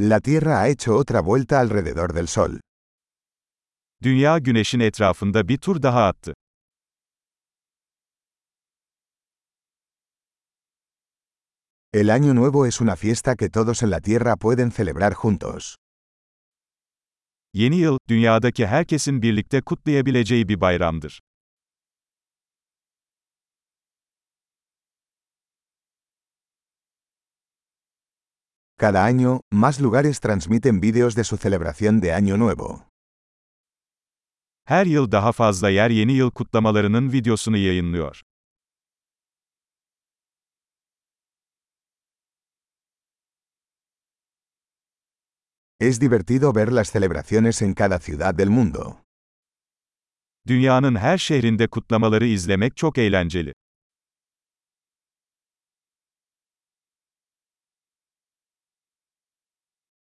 La Tierra ha hecho otra vuelta alrededor del Sol. Dünya güneşin etrafında bir tur daha attı. El Año Nuevo es una fiesta que todos en la Tierra pueden celebrar juntos. Yeni yıl, dünyadaki herkesin birlikte kutlayabileceği bir bayramdır. Cada año, más lugares transmiten vídeos de su celebración de Año Nuevo. Her yıl daha fazla yer yeni yıl kutlamalarının videosunu yayınlıyor. Es divertido ver las celebraciones en cada ciudad del mundo. Dünyanın her şehrinde kutlamaları izlemek çok eğlenceli.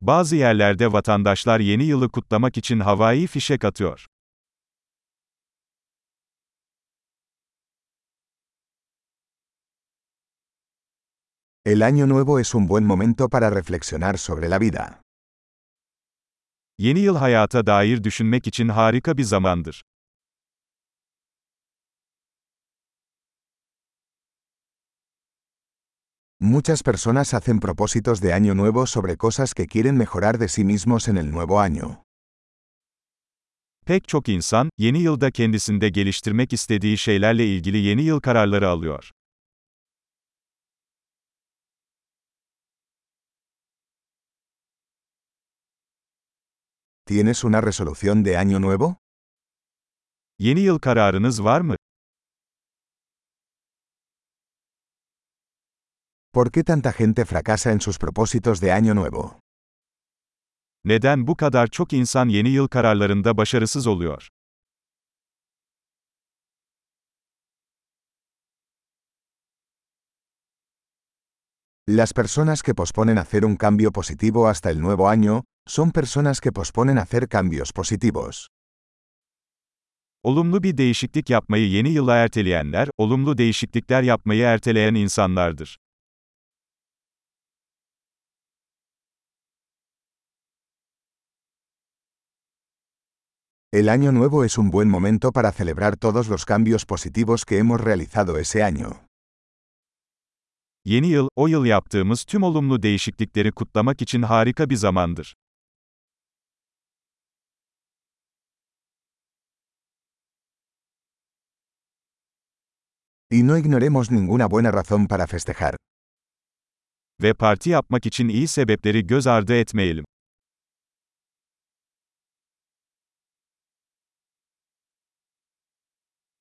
Bazı yerlerde vatandaşlar yeni yılı kutlamak için havai fişek atıyor. El Año Nuevo es un buen momento para reflexionar sobre la vida. Yeni yıl hayata dair düşünmek için harika bir zamandır. Muchas personas hacen propósitos de Año Nuevo sobre cosas que quieren mejorar de sí mismos en el nuevo año. Pek çok insan, yeni yılda kendisinde geliştirmek istediği şeylerle ilgili yeni yıl kararları alıyor. ¿Tienes una resolución de Año Nuevo? Yeni yıl kararınız var mı? ¿Por qué tanta gente fracasa en sus propósitos de Año Nuevo? Neden bu kadar çok insan yeni yıl kararlarında başarısız oluyor? Las personas que posponen hacer un cambio positivo hasta el nuevo año, son personas que posponen hacer cambios positivos. Olumlu bir değişiklik yapmayı yeni yıla erteleyenler, olumlu değişiklikler yapmayı erteleyen insanlardır. El Año Nuevo es un buen momento para celebrar todos los cambios positivos que hemos realizado ese año. Yeni yıl, o yıl yaptığımız tüm olumlu değişiklikleri kutlamak için harika bir zamandır. Y no ignoremos ninguna buena razón para festejar. Ve parti yapmak için iyi sebepleri göz ardı etmeyelim.